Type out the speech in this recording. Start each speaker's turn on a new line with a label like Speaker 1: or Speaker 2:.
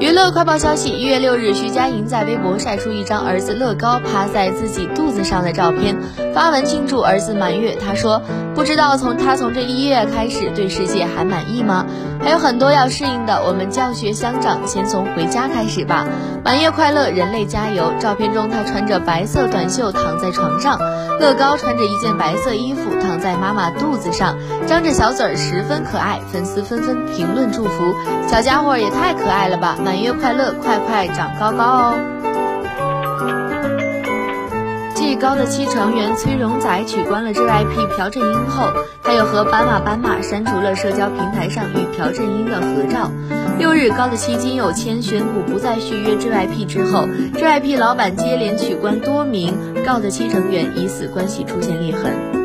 Speaker 1: 娱乐快报消息：一月六日，徐佳莹在微博晒出一张儿子乐高趴在自己肚子上的照片，发文庆祝儿子满月。她说：“不知道从他从这一月开始对世界还满意吗？还有很多要适应的。我们教学相长，先从回家开始吧。满月快乐，人类加油！”照片中，他穿着白色短袖躺在床上，乐高穿着一件白色衣服躺在妈妈肚子上，张着小嘴儿，十分可爱。粉丝纷纷评论祝福：“小家伙也太可爱了吧！”满月快乐，快快长高高哦！继高的七成员崔荣宰取关了 JYP 朴正英后，他又和斑马斑马删除了社交平台上与朴正英的合照。六日，高的七金有谦宣布不再续约 JYP 之后，JYP 老板接连取关多名高的七成员，疑似关系出现裂痕。